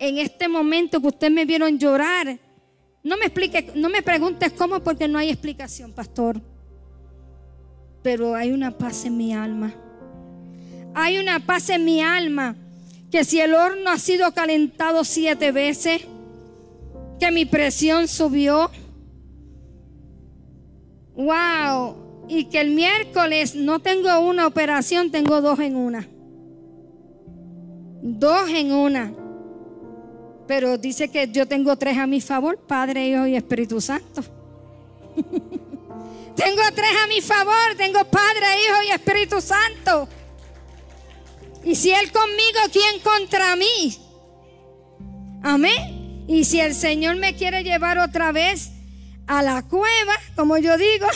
en este momento que ustedes me vieron llorar, no me explique, no me preguntes cómo porque no hay explicación, pastor. Pero hay una paz en mi alma. Hay una paz en mi alma que si el horno ha sido calentado siete veces, que mi presión subió. Wow. Y que el miércoles no tengo una operación, tengo dos en una. Dos en una. Pero dice que yo tengo tres a mi favor, Padre, Hijo y Espíritu Santo. tengo tres a mi favor, tengo Padre, Hijo y Espíritu Santo. Y si Él conmigo, ¿quién contra mí? Amén. Y si el Señor me quiere llevar otra vez a la cueva, como yo digo,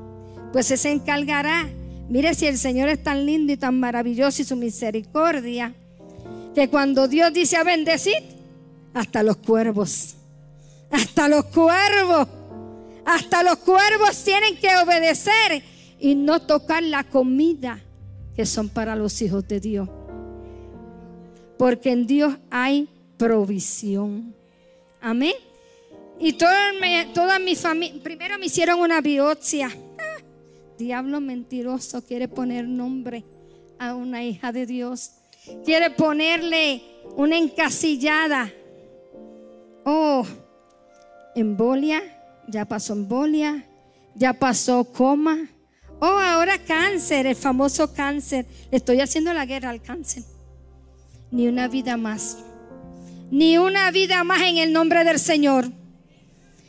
pues se encargará. Mire si el Señor es tan lindo y tan maravilloso y su misericordia, que cuando Dios dice a bendecir, hasta los cuervos, hasta los cuervos, hasta los cuervos tienen que obedecer y no tocar la comida que son para los hijos de Dios. Porque en Dios hay provisión. Amén. Y toda mi, familia, primero me hicieron una biopsia. Ah, diablo mentiroso quiere poner nombre a una hija de Dios. Quiere ponerle una encasillada. Oh, embolia, ya pasó embolia, ya pasó coma. Oh, ahora cáncer, el famoso cáncer. Le estoy haciendo la guerra al cáncer. Ni una vida más ni una vida más en el nombre del Señor.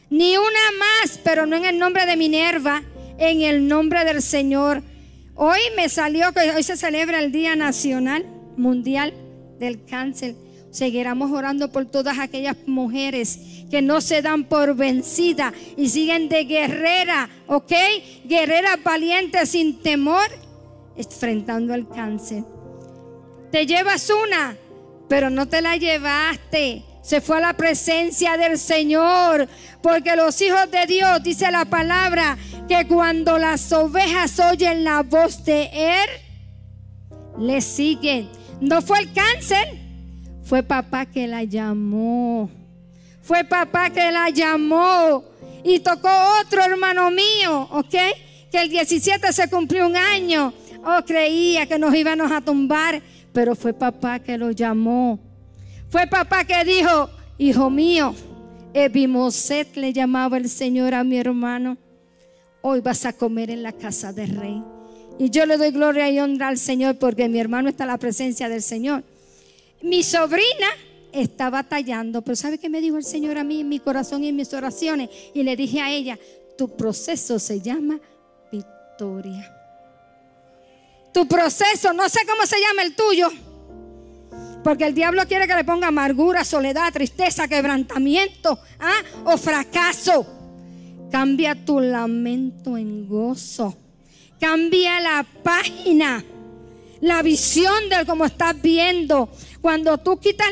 Ni una más, pero no en el nombre de Minerva, en el nombre del Señor. Hoy me salió que hoy se celebra el Día Nacional Mundial del Cáncer. Seguiremos orando por todas aquellas mujeres que no se dan por vencida y siguen de guerrera, ¿ok? Guerreras valientes sin temor, enfrentando el cáncer. Te llevas una, pero no te la llevaste. Se fue a la presencia del Señor. Porque los hijos de Dios, dice la palabra, que cuando las ovejas oyen la voz de Él, le siguen. No fue el cáncer, fue papá que la llamó. Fue papá que la llamó. Y tocó otro hermano mío, ¿ok? Que el 17 se cumplió un año. Oh, creía que nos íbamos a tumbar pero fue papá que lo llamó. Fue papá que dijo, hijo mío, Ebimoset le llamaba el Señor a mi hermano. Hoy vas a comer en la casa del rey. Y yo le doy gloria y honra al Señor porque mi hermano está en la presencia del Señor. Mi sobrina está batallando, pero ¿sabe qué me dijo el Señor a mí en mi corazón y en mis oraciones? Y le dije a ella, tu proceso se llama victoria. Tu proceso, no sé cómo se llama el tuyo. Porque el diablo quiere que le ponga amargura, soledad, tristeza, quebrantamiento ¿ah? o fracaso. Cambia tu lamento en gozo. Cambia la página, la visión de cómo estás viendo. Cuando tú quitas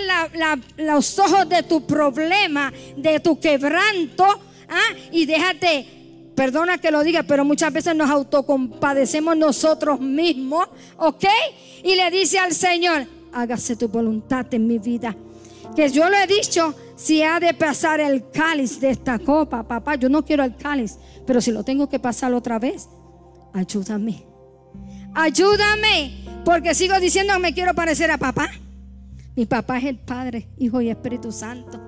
los ojos de tu problema, de tu quebranto, ¿ah? y déjate Perdona que lo diga, pero muchas veces nos autocompadecemos nosotros mismos, ¿ok? Y le dice al Señor, hágase tu voluntad en mi vida. Que yo le he dicho, si ha de pasar el cáliz de esta copa, papá, yo no quiero el cáliz, pero si lo tengo que pasar otra vez, ayúdame. Ayúdame, porque sigo diciendo me quiero parecer a papá. Mi papá es el Padre, Hijo y Espíritu Santo.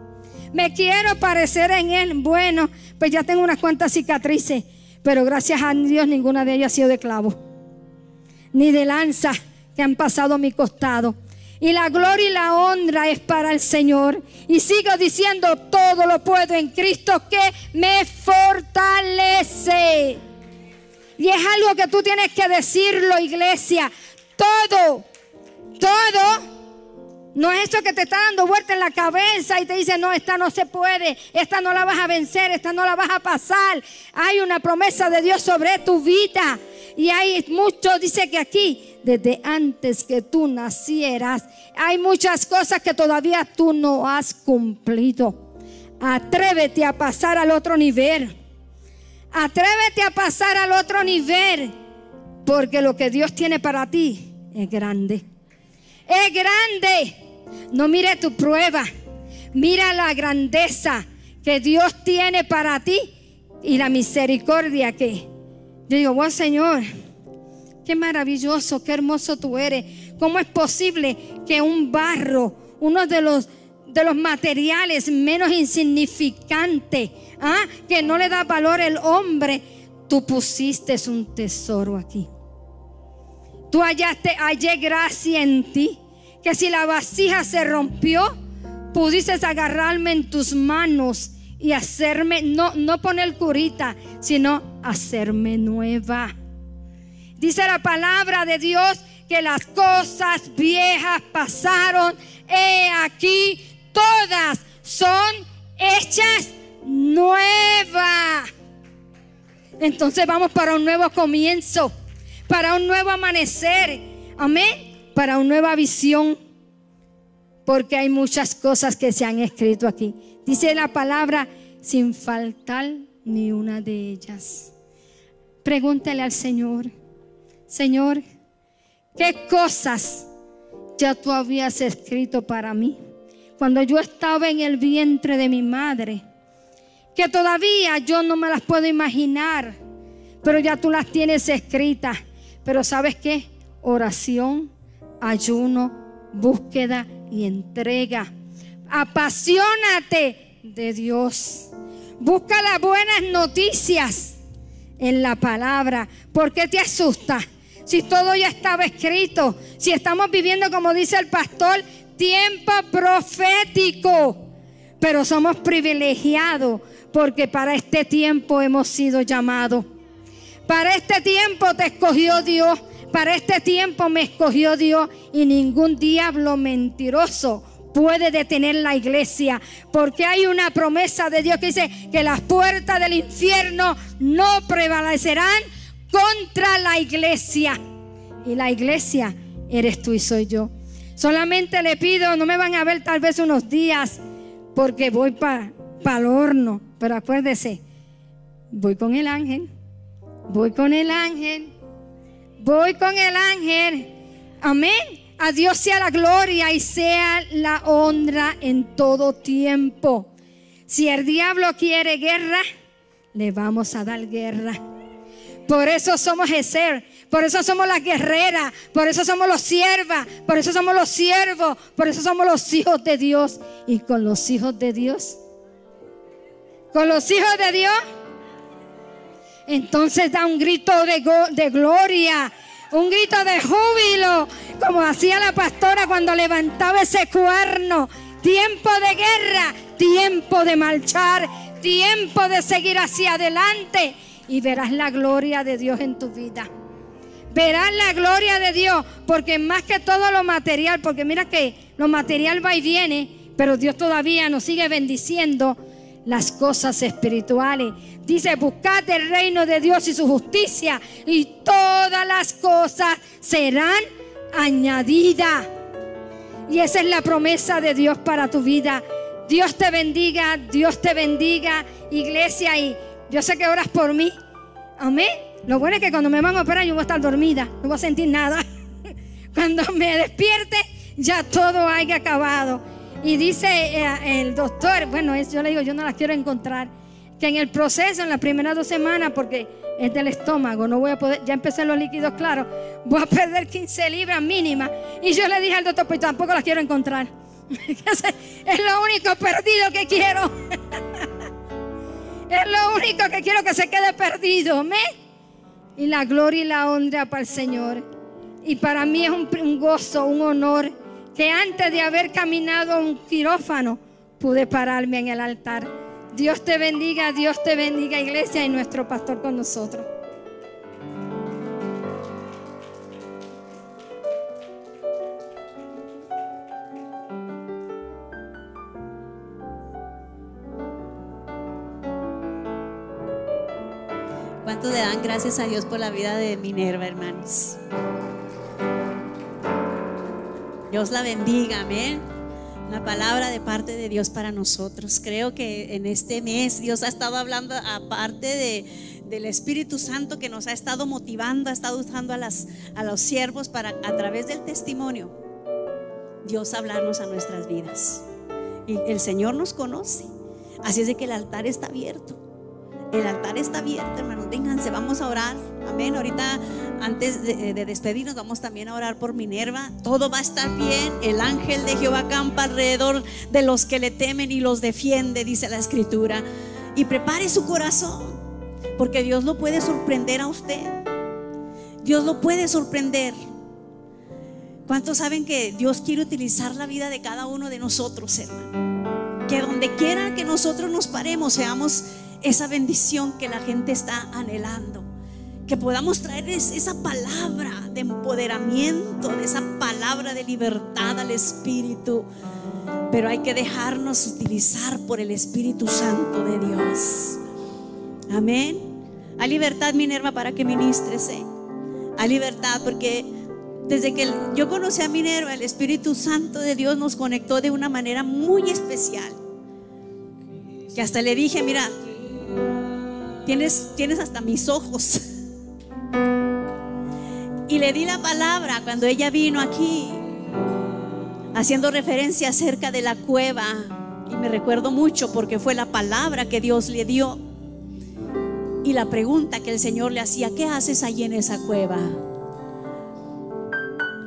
Me quiero parecer en Él. Bueno, pues ya tengo unas cuantas cicatrices, pero gracias a Dios ninguna de ellas ha sido de clavo, ni de lanza que han pasado a mi costado. Y la gloria y la honra es para el Señor. Y sigo diciendo, todo lo puedo en Cristo que me fortalece. Y es algo que tú tienes que decirlo, iglesia. Todo, todo no es eso que te está dando vuelta en la cabeza y te dice, no, esta no se puede, esta no la vas a vencer, esta no la vas a pasar. Hay una promesa de Dios sobre tu vida. Y hay mucho, dice que aquí, desde antes que tú nacieras, hay muchas cosas que todavía tú no has cumplido. Atrévete a pasar al otro nivel. Atrévete a pasar al otro nivel. Porque lo que Dios tiene para ti es grande. Es grande. No mire tu prueba. Mira la grandeza que Dios tiene para ti y la misericordia que. Yo digo, wow, Señor, qué maravilloso, qué hermoso tú eres. ¿Cómo es posible que un barro, uno de los, de los materiales menos insignificantes, ¿ah? que no le da valor el hombre, tú pusiste un tesoro aquí? Tú hallaste, hallé gracia en ti que si la vasija se rompió, pudiste agarrarme en tus manos y hacerme, no, no poner curita, sino hacerme nueva. Dice la palabra de Dios que las cosas viejas pasaron. He aquí, todas son hechas nuevas. Entonces vamos para un nuevo comienzo, para un nuevo amanecer. Amén. Para una nueva visión. Porque hay muchas cosas que se han escrito aquí. Dice la palabra sin faltar ni una de ellas. Pregúntele al Señor, Señor, ¿qué cosas ya tú habías escrito para mí? Cuando yo estaba en el vientre de mi madre, que todavía yo no me las puedo imaginar, pero ya tú las tienes escritas. Pero ¿sabes qué? Oración, ayuno, búsqueda y entrega. Apasionate de Dios. Busca las buenas noticias en la palabra. ¿Por qué te asusta? Si todo ya estaba escrito, si estamos viviendo, como dice el pastor, tiempo profético, pero somos privilegiados porque para este tiempo hemos sido llamados. Para este tiempo te escogió Dios, para este tiempo me escogió Dios y ningún diablo mentiroso puede detener la iglesia, porque hay una promesa de Dios que dice que las puertas del infierno no prevalecerán contra la iglesia. Y la iglesia eres tú y soy yo. Solamente le pido, no me van a ver tal vez unos días, porque voy para el horno, pero acuérdese, voy con el ángel, voy con el ángel, voy con el ángel. Amén. A Dios sea la gloria y sea la honra en todo tiempo. Si el diablo quiere guerra, le vamos a dar guerra. Por eso somos Ezer, por eso somos las guerreras, por eso somos los siervas, por eso somos los siervos, por eso somos los hijos de Dios. Y con los hijos de Dios, con los hijos de Dios, entonces da un grito de, de gloria, un grito de júbilo, como hacía la pastora cuando levantaba ese cuerno. Tiempo de guerra, tiempo de marchar, tiempo de seguir hacia adelante y verás la gloria de Dios en tu vida. Verás la gloria de Dios, porque más que todo lo material, porque mira que lo material va y viene, pero Dios todavía nos sigue bendiciendo las cosas espirituales. Dice, buscad el reino de Dios y su justicia y todas las cosas serán añadidas. Y esa es la promesa de Dios para tu vida. Dios te bendiga, Dios te bendiga, iglesia. Y yo sé que oras por mí. Amén. Lo bueno es que cuando me van a operar yo voy a estar dormida, no voy a sentir nada. Cuando me despierte ya todo haya acabado. Y dice eh, el doctor, bueno, yo le digo, yo no la quiero encontrar, que en el proceso, en las primeras dos semanas, porque es del estómago, no voy a poder, ya empecé los líquidos claros, voy a perder 15 libras mínima. Y yo le dije al doctor, pues tampoco la quiero encontrar. es lo único perdido que quiero. es lo único que quiero que se quede perdido. ¿me? Y la gloria y la honra para el Señor. Y para mí es un gozo, un honor que antes de haber caminado un quirófano pude pararme en el altar. Dios te bendiga, Dios te bendiga, iglesia, y nuestro pastor con nosotros. ¿Cuántos le dan gracias a Dios por la vida de Minerva, hermanos? Dios la bendiga, amén. Una palabra de parte de Dios para nosotros. Creo que en este mes Dios ha estado hablando aparte de, del Espíritu Santo que nos ha estado motivando, ha estado usando a, las, a los siervos para a través del testimonio Dios hablarnos a nuestras vidas. Y el Señor nos conoce. Así es que el altar está abierto. El altar está abierto, hermanos. Vénganse, vamos a orar. Amén. Ahorita, antes de, despedirnos, vamos también a orar por Minerva. Todo va a estar bien. El ángel de Jehová campa alrededor de los que le temen y los defiende, dice la escritura. Y prepare su corazón, porque Dios lo puede sorprender a usted. Dios lo puede sorprender. ¿Cuántos saben que Dios quiere utilizar la vida de cada uno de nosotros, hermano? Que donde quiera que nosotros nos paremos, seamos esa bendición que la gente está anhelando. que podamos traer esa palabra de empoderamiento, de esa palabra de libertad al Espíritu. Pero hay que dejarnos utilizar por el Espíritu Santo de Dios. Amén. A libertad, Minerva, para que ministres. ¿eh? A libertad, porque desde que yo conocí a Minerva, el Espíritu Santo de Dios nos conectó de una manera muy especial. Que hasta le dije, mira, tienes, tienes hasta mis ojos. Y le di la palabra cuando ella vino aquí, haciendo referencia acerca de la cueva. Y me recuerdo mucho porque fue la palabra que Dios le dio. Y la pregunta que el Señor le hacía, ¿qué haces allí en esa cueva?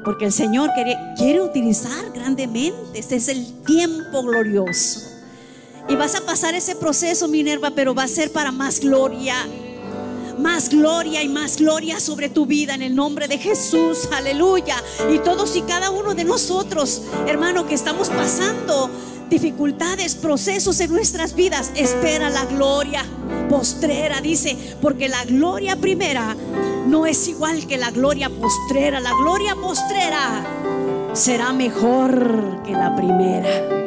Porque el Señor quiere, quiere utilizar grandemente. Este es el tiempo glorioso. Y vas a pasar ese proceso, Minerva, pero va a ser para más gloria más gloria y más gloria sobre tu vida en el nombre de Jesús. Aleluya. Y todos y cada uno de nosotros, hermano, que estamos pasando dificultades, procesos en nuestras vidas, espera la gloria postrera, dice, porque la gloria primera no es igual que la gloria postrera. La gloria postrera será mejor que la primera.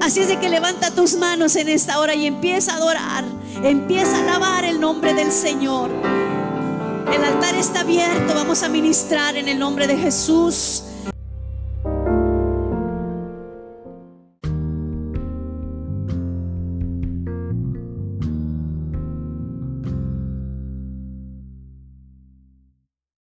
Así es de que levanta tus manos en esta hora y empieza a adorar. Empieza a alabar el nombre del Señor. El altar está abierto. Vamos a ministrar en el nombre de Jesús.